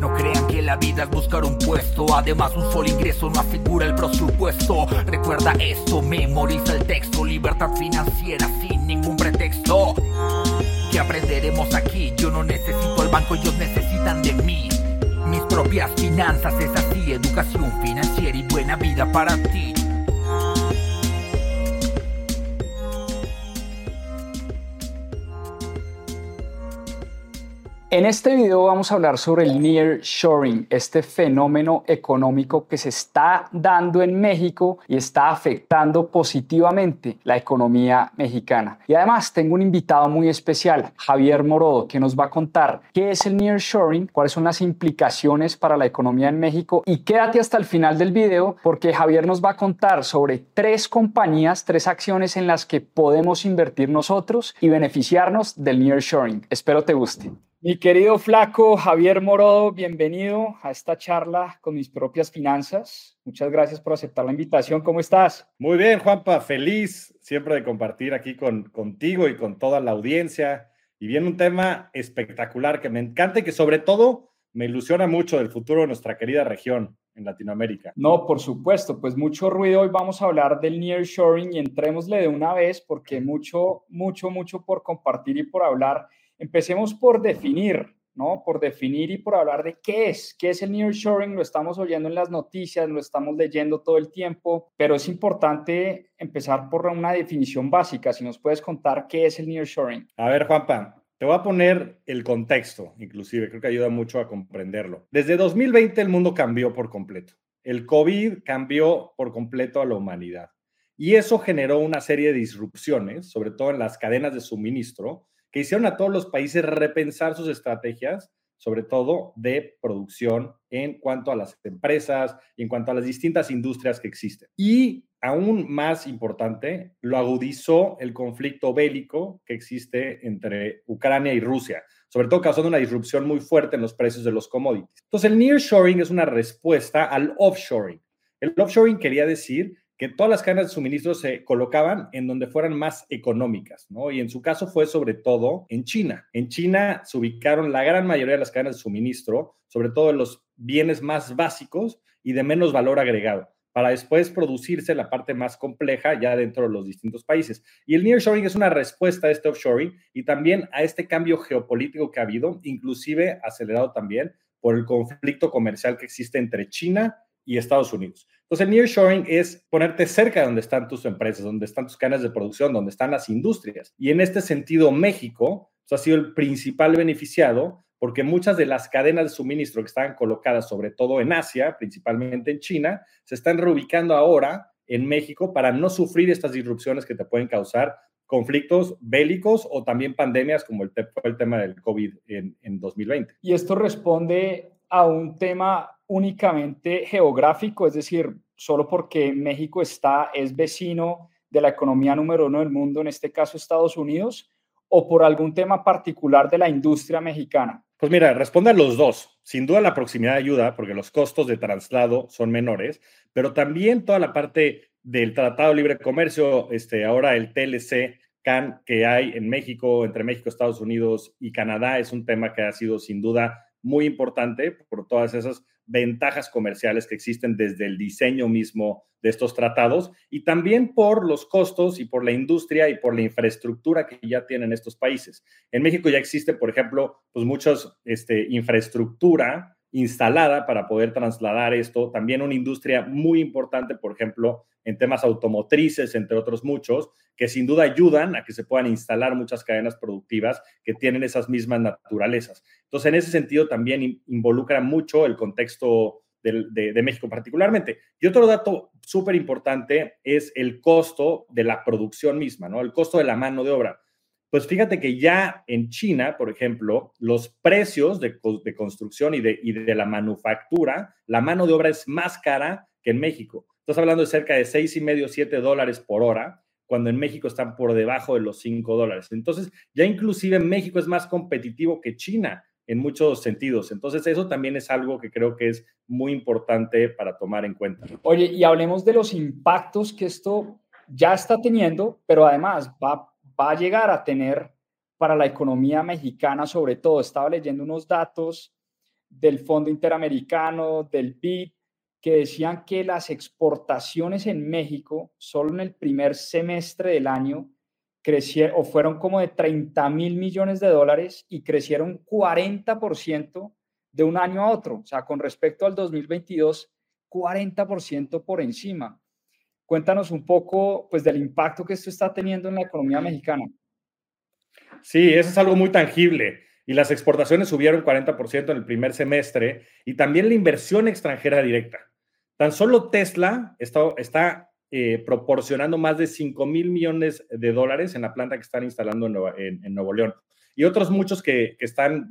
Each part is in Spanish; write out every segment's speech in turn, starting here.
No crean que la vida es buscar un puesto, además un solo ingreso no afigura el presupuesto. Recuerda esto, memoriza el texto, libertad financiera sin ningún pretexto. ¿Qué aprenderemos aquí? Yo no necesito al banco, ellos necesitan de mí. Mis propias finanzas es así, educación financiera y buena vida para ti. En este video vamos a hablar sobre el nearshoring, este fenómeno económico que se está dando en México y está afectando positivamente la economía mexicana. Y además tengo un invitado muy especial, Javier Morodo, que nos va a contar qué es el nearshoring, cuáles son las implicaciones para la economía en México y quédate hasta el final del video porque Javier nos va a contar sobre tres compañías, tres acciones en las que podemos invertir nosotros y beneficiarnos del nearshoring. Espero te guste. Mi querido flaco Javier Morodo, bienvenido a esta charla con mis propias finanzas. Muchas gracias por aceptar la invitación. ¿Cómo estás? Muy bien, Juanpa. Feliz siempre de compartir aquí con, contigo y con toda la audiencia. Y viene un tema espectacular que me encanta y que sobre todo me ilusiona mucho del futuro de nuestra querida región en Latinoamérica. No, por supuesto, pues mucho ruido. Hoy vamos a hablar del nearshoring y entrémosle de una vez porque mucho, mucho, mucho por compartir y por hablar. Empecemos por definir, ¿no? Por definir y por hablar de qué es, qué es el nearshoring, lo estamos oyendo en las noticias, lo estamos leyendo todo el tiempo, pero es importante empezar por una definición básica, si nos puedes contar qué es el nearshoring. A ver, Juanpa, te voy a poner el contexto, inclusive, creo que ayuda mucho a comprenderlo. Desde 2020 el mundo cambió por completo. El COVID cambió por completo a la humanidad. Y eso generó una serie de disrupciones, sobre todo en las cadenas de suministro, que hicieron a todos los países repensar sus estrategias, sobre todo de producción en cuanto a las empresas y en cuanto a las distintas industrias que existen. Y aún más importante, lo agudizó el conflicto bélico que existe entre Ucrania y Rusia, sobre todo causando una disrupción muy fuerte en los precios de los commodities. Entonces, el nearshoring es una respuesta al offshoring. El offshoring quería decir que todas las cadenas de suministro se colocaban en donde fueran más económicas, ¿no? Y en su caso fue sobre todo en China. En China se ubicaron la gran mayoría de las cadenas de suministro, sobre todo en los bienes más básicos y de menos valor agregado, para después producirse la parte más compleja ya dentro de los distintos países. Y el nearshoring es una respuesta a este offshoring y también a este cambio geopolítico que ha habido, inclusive acelerado también por el conflicto comercial que existe entre China y Estados Unidos. Entonces, el nearshoring es ponerte cerca de donde están tus empresas, donde están tus cadenas de producción, donde están las industrias. Y en este sentido, México ha sido el principal beneficiado porque muchas de las cadenas de suministro que estaban colocadas sobre todo en Asia, principalmente en China, se están reubicando ahora en México para no sufrir estas disrupciones que te pueden causar conflictos bélicos o también pandemias como el, el tema del COVID en, en 2020. Y esto responde a un tema únicamente geográfico, es decir, solo porque México está, es vecino de la economía número uno del mundo, en este caso Estados Unidos, o por algún tema particular de la industria mexicana? Pues mira, responde a los dos. Sin duda la proximidad ayuda porque los costos de traslado son menores, pero también toda la parte del Tratado de Libre Comercio, este, ahora el TLC, CAN, que hay en México, entre México, Estados Unidos y Canadá, es un tema que ha sido sin duda muy importante por todas esas ventajas comerciales que existen desde el diseño mismo de estos tratados y también por los costos y por la industria y por la infraestructura que ya tienen estos países. En México ya existe, por ejemplo, pues muchas este, infraestructura instalada para poder trasladar esto. También una industria muy importante, por ejemplo, en temas automotrices, entre otros muchos, que sin duda ayudan a que se puedan instalar muchas cadenas productivas que tienen esas mismas naturalezas. Entonces, en ese sentido, también involucra mucho el contexto de, México particularmente. Y otro dato súper importante es el costo de la producción misma, ¿no? El costo de la mano de obra. Pues fíjate que ya en China, por ejemplo, los precios de, construcción y de, y de la manufactura, la mano de obra es más cara que en México. Estás hablando de cerca de seis y medio, siete dólares por hora, cuando en México están por debajo de los cinco dólares. Entonces, ya inclusive México es más competitivo que China en muchos sentidos. Entonces, eso también es algo que creo que es muy importante para tomar en cuenta. Oye, y hablemos de los impactos que esto ya está teniendo, pero además va, va a llegar a tener para la economía mexicana, sobre todo. Estaba leyendo unos datos del Fondo Interamericano, del BID, que decían que las exportaciones en México, solo en el primer semestre del año, crecieron o fueron como de 30 mil millones de dólares y crecieron 40% de un año a otro. O sea, con respecto al 2022, 40% por encima. Cuéntanos un poco pues, del impacto que esto está teniendo en la economía mexicana. Sí, eso es algo muy tangible. Y las exportaciones subieron 40% en el primer semestre y también la inversión extranjera directa. Tan solo Tesla está, está eh, proporcionando más de 5 mil millones de dólares en la planta que están instalando en, Nuevo León. Y otros muchos que, están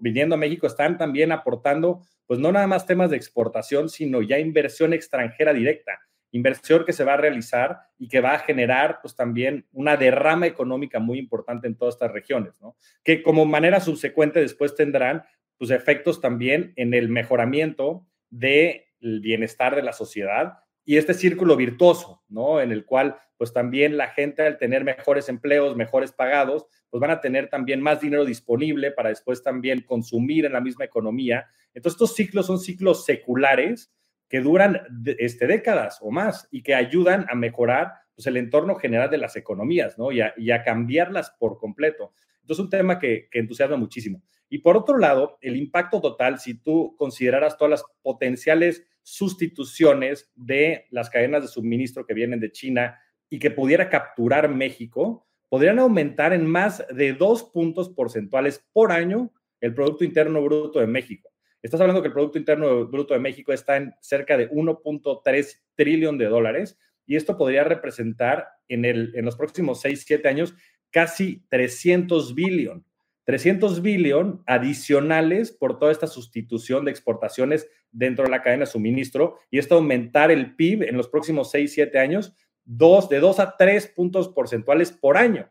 viniendo a México están también aportando, pues no nada más temas de exportación, sino ya inversión extranjera directa, inversión que se va a realizar y que va a generar pues también una derrama económica muy importante en todas estas regiones, ¿no? Que como manera subsecuente después tendrán pues efectos también en el mejoramiento del bienestar de la sociedad y este círculo virtuoso, ¿no? En el cual, pues también la gente al tener mejores empleos, mejores pagados, pues van a tener también más dinero disponible para después también consumir en la misma economía. Entonces, estos ciclos son ciclos seculares que duran este, décadas o más y que ayudan a mejorar pues, el entorno general de las economías, ¿no? Y a, cambiarlas por completo. Entonces, un tema que, que entusiasma muchísimo. Y por otro lado, el impacto total, si tú consideraras todas las potenciales sustituciones de las cadenas de suministro que vienen de China y que pudiera capturar México, podrían aumentar en más de dos puntos porcentuales por año el Producto Interno Bruto de México. Estás hablando que el Producto Interno Bruto de México está en cerca de 1.3 trillón de dólares y esto podría representar en, el, en los próximos 6, 7 años casi 300 billón. 300 billón adicionales por toda esta sustitución de exportaciones dentro de la cadena de suministro y esto aumentar el PIB en los próximos 6, 7 años dos, de 2 a 3 puntos porcentuales por año.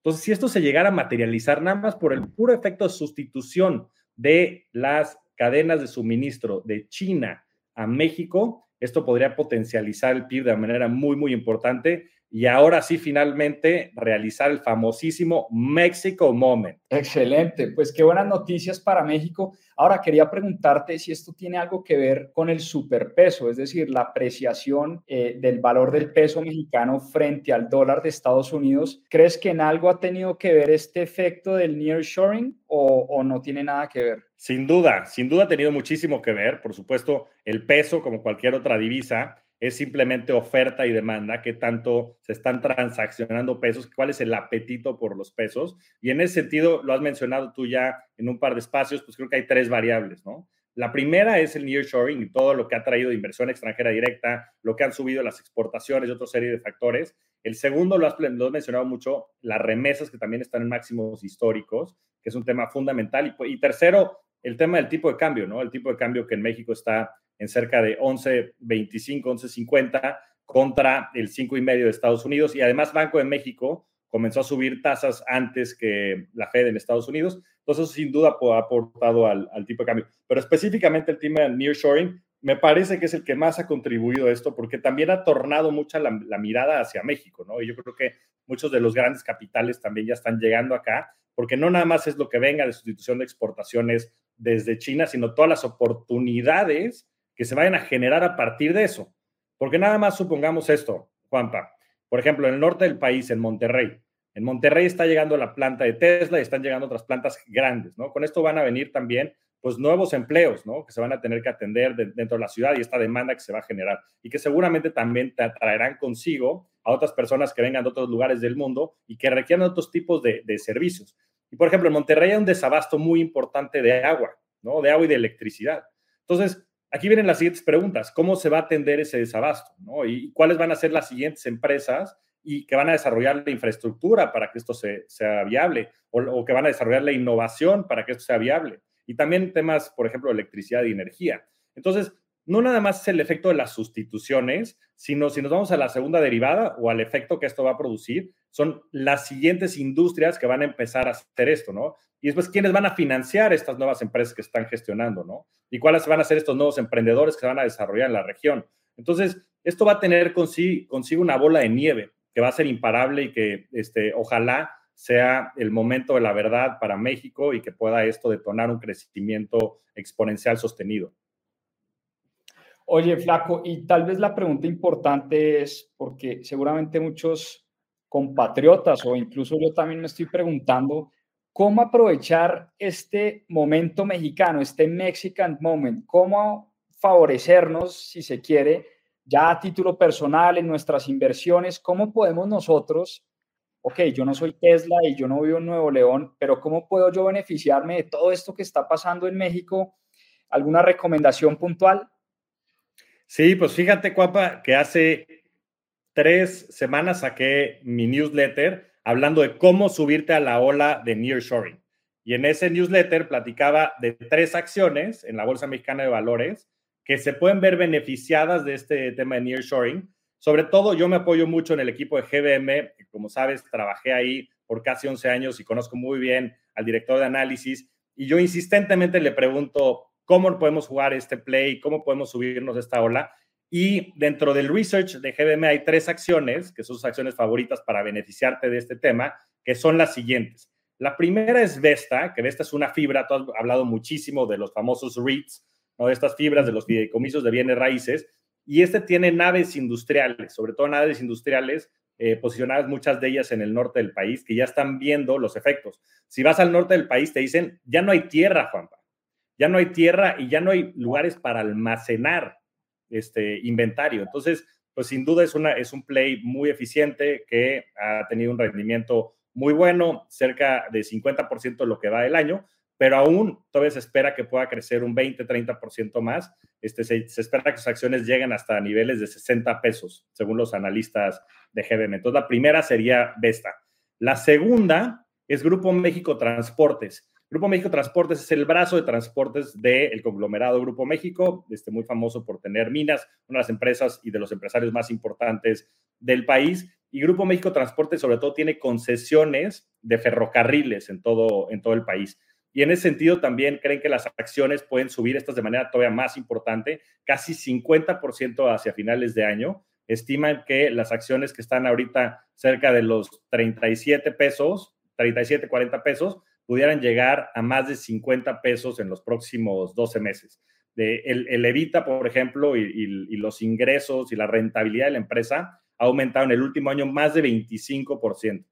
Entonces, si esto se llegara a materializar nada más por el puro efecto de sustitución de las cadenas de suministro de China a México, esto podría potencializar el PIB de manera muy, muy importante y ahora sí finalmente realizar el famosísimo Mexico Moment. Excelente, pues qué buenas noticias para México. Ahora quería preguntarte si esto tiene algo que ver con el superpeso, es decir, la apreciación eh, del valor del peso mexicano frente al dólar de Estados Unidos. ¿Crees que en algo ha tenido que ver este efecto del nearshoring o, o no tiene nada que ver? Sin duda, sin duda ha tenido muchísimo que ver. Por supuesto, el peso, como cualquier otra divisa, es simplemente oferta y demanda, qué tanto se están transaccionando pesos, cuál es el apetito por los pesos. Y en ese sentido, lo has mencionado tú ya en un par de espacios, pues creo que hay tres variables, ¿no? La primera es el nearshoring y todo lo que ha traído inversión extranjera directa, lo que han subido las exportaciones y otra serie de factores. El segundo, lo has, lo has mencionado mucho, las remesas que también están en máximos históricos, que es un tema fundamental. Y, y tercero, el tema del tipo de cambio, ¿no? El tipo de cambio que en México está en cerca de 11.25, 11.50 contra el 5,5 de Estados Unidos. Y además Banco de México comenzó a subir tasas antes que la Fed en Estados Unidos. Entonces, eso sin duda ha aportado al, tipo de cambio. Pero específicamente el tema del nearshoring me parece que es el que más ha contribuido a esto porque también ha tornado mucha la, la, mirada hacia México, ¿no? Y yo creo que muchos de los grandes capitales también ya están llegando acá porque no nada más es lo que venga de sustitución de exportaciones desde China, sino todas las oportunidades que se vayan a generar a partir de eso. Porque nada más supongamos esto, Juanpa. Por ejemplo, en el norte del país, en Monterrey. En Monterrey está llegando la planta de Tesla y están llegando otras plantas grandes, ¿no? Con esto van a venir también pues nuevos empleos, ¿no? Que se van a tener que atender dentro de la ciudad y esta demanda que se va a generar y que seguramente también te traerán consigo a otras personas que vengan de otros lugares del mundo y que requieran otros tipos de, de servicios. Y por ejemplo, en Monterrey hay un desabasto muy importante de agua, ¿no? De agua y de electricidad. Entonces, aquí vienen las siguientes preguntas. ¿Cómo se va a atender ese desabasto? ¿Y cuáles van a ser las siguientes empresas y que van a desarrollar la infraestructura para que esto sea viable o, que van a desarrollar la innovación para que esto sea viable? Y también temas, por ejemplo, de electricidad y energía. Entonces, no nada más es el efecto de las sustituciones, sino si nos vamos a la segunda derivada o al efecto que esto va a producir, son las siguientes industrias que van a empezar a hacer esto, ¿no? Y después, ¿quiénes van a financiar estas nuevas empresas que están gestionando, ¿no? Y cuáles van a ser estos nuevos emprendedores que se van a desarrollar en la región. Entonces, esto va a tener consigo, consigo una bola de nieve que va a ser imparable y que este, ojalá sea el momento de la verdad para México y que pueda esto detonar un crecimiento exponencial sostenido. Oye, Flaco, y tal vez la pregunta importante es, porque seguramente muchos compatriotas o incluso yo también me estoy preguntando, ¿cómo aprovechar este momento mexicano, este Mexican Moment? ¿Cómo favorecernos, si se quiere, ya a título personal en nuestras inversiones? ¿Cómo podemos nosotros, ok, yo no soy Tesla y yo no vivo en Nuevo León, pero ¿cómo puedo yo beneficiarme de todo esto que está pasando en México? ¿Alguna recomendación puntual? Sí, pues fíjate, Cuapa, que hace tres semanas saqué mi newsletter hablando de cómo subirte a la ola de nearshoring. Y en ese newsletter platicaba de tres acciones en la Bolsa Mexicana de Valores que se pueden ver beneficiadas de este tema de nearshoring. Sobre todo, yo me apoyo mucho en el equipo de GBM. Como sabes, trabajé ahí por casi 11 años y conozco muy bien al director de análisis. Y yo insistentemente le pregunto, cómo podemos jugar este play, cómo podemos subirnos esta ola. Y dentro del research de GBM hay tres acciones, que son sus acciones favoritas para beneficiarte de este tema, que son las siguientes. La primera es Vesta, que Vesta es una fibra, tú has hablado muchísimo de los famosos REITs, ¿no? de estas fibras de los fideicomisos de bienes raíces, y este tiene naves industriales, sobre todo naves industriales eh, posicionadas muchas de ellas en el norte del país, que ya están viendo los efectos. Si vas al norte del país, te dicen, ya no hay tierra, Juanpa ya no hay tierra y ya no hay lugares para almacenar este inventario. Entonces, pues sin duda es, una, es un play muy eficiente que ha tenido un rendimiento muy bueno, cerca de 50% de lo que va del año, pero aún todavía se espera que pueda crecer un 20-30% más. Este, se, se, espera que sus acciones lleguen hasta niveles de 60 pesos, según los analistas de GBM. Entonces, la primera sería Vesta. La segunda es Grupo México Transportes. Grupo México Transportes es el brazo de transportes del conglomerado Grupo México, este, muy famoso por tener minas, una de las empresas y de los empresarios más importantes del país. Y Grupo México Transportes sobre todo tiene concesiones de ferrocarriles en todo, en todo el país. Y en ese sentido también creen que las acciones pueden subir estas de manera todavía más importante, casi 50% hacia finales de año. Estiman que las acciones que están ahorita cerca de los 37 pesos, 37, 40 pesos, pudieran llegar a más de 50 pesos en los próximos 12 meses. De el, el, Evita, por ejemplo, y, los ingresos y la rentabilidad de la empresa ha aumentado en el último año más de 25%.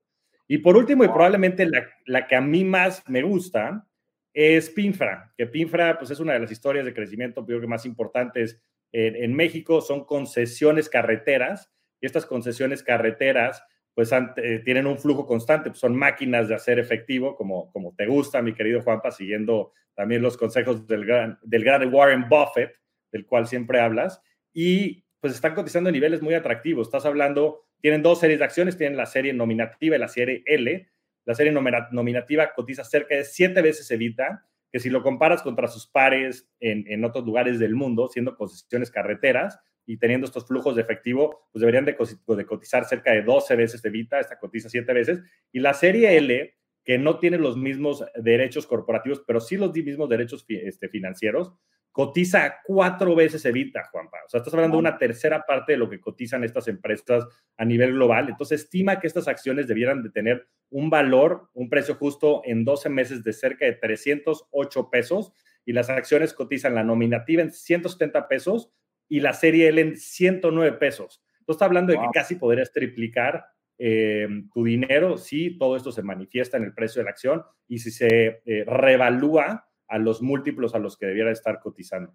Y por último, y probablemente la, la, que a mí más me gusta, es Pinfra, que Pinfra pues, es una de las historias de crecimiento creo que más importantes en, en México, son concesiones carreteras, y estas concesiones carreteras pues eh, tienen un flujo constante, pues son máquinas de hacer efectivo, como, como te gusta, mi querido Juanpa, siguiendo también los consejos del gran, del gran Warren Buffett, del cual siempre hablas, y pues están cotizando en niveles muy atractivos. Estás hablando, tienen dos series de acciones, tienen la serie nominativa y la serie L. La serie nominativa cotiza cerca de siete veces Evita, que si lo comparas contra sus pares en, en otros lugares del mundo, siendo concesiones carreteras, y teniendo estos flujos de efectivo, pues deberían de, cotizar cerca de 12 veces de Vita, esta cotiza 7 veces, y la serie L, que no tiene los mismos derechos corporativos, pero sí los mismos derechos este, financieros, cotiza cuatro veces Evita, Juanpa. O sea, estás hablando de una tercera parte de lo que cotizan estas empresas a nivel global. Entonces, estima que estas acciones debieran de tener un valor, un precio justo en 12 meses de cerca de 308 pesos y las acciones cotizan la nominativa en 170 pesos y la serie L en 109 pesos. Entonces está hablando de que casi podrías triplicar eh, tu dinero si todo esto se manifiesta en el precio de la acción y si se eh, revalúa a los múltiplos a los que debiera estar cotizando.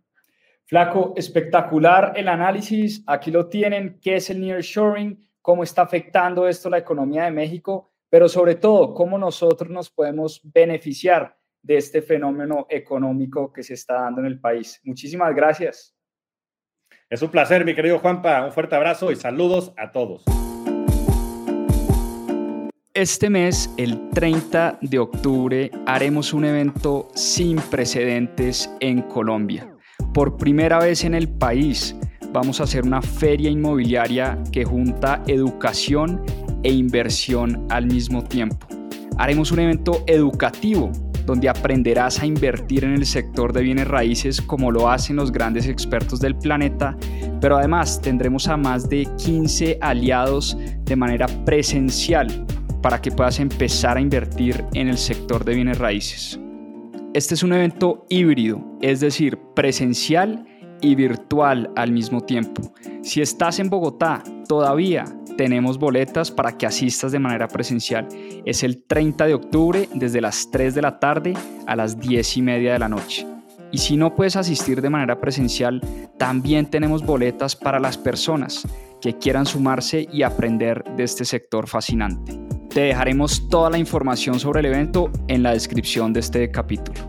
Flaco, espectacular el análisis. Aquí lo tienen. ¿Qué es el nearshoring? ¿Cómo está afectando esto la economía de México? Pero sobre todo, ¿cómo nosotros nos podemos beneficiar de este fenómeno económico que se está dando en el país? Muchísimas gracias. Es un placer, mi querido Juanpa. Un fuerte abrazo y saludos a todos. Este mes, el 30 de octubre, haremos un evento sin precedentes en Colombia. Por primera vez en el país, vamos a hacer una feria inmobiliaria que junta educación e inversión al mismo tiempo. Haremos un evento educativo donde aprenderás a invertir en el sector de bienes raíces como lo hacen los grandes expertos del planeta, pero además tendremos a más de 15 aliados de manera presencial para que puedas empezar a invertir en el sector de bienes raíces. Este es un evento híbrido, es decir, presencial y virtual al mismo tiempo. Si estás en Bogotá, todavía tenemos boletas para que asistas de manera presencial. Es el 30 de octubre desde las 3 de la tarde a las 10 y media de la noche. Y si no puedes asistir de manera presencial, también tenemos boletas para las personas que quieran sumarse y aprender de este sector fascinante. Te dejaremos toda la información sobre el evento en la descripción de este capítulo.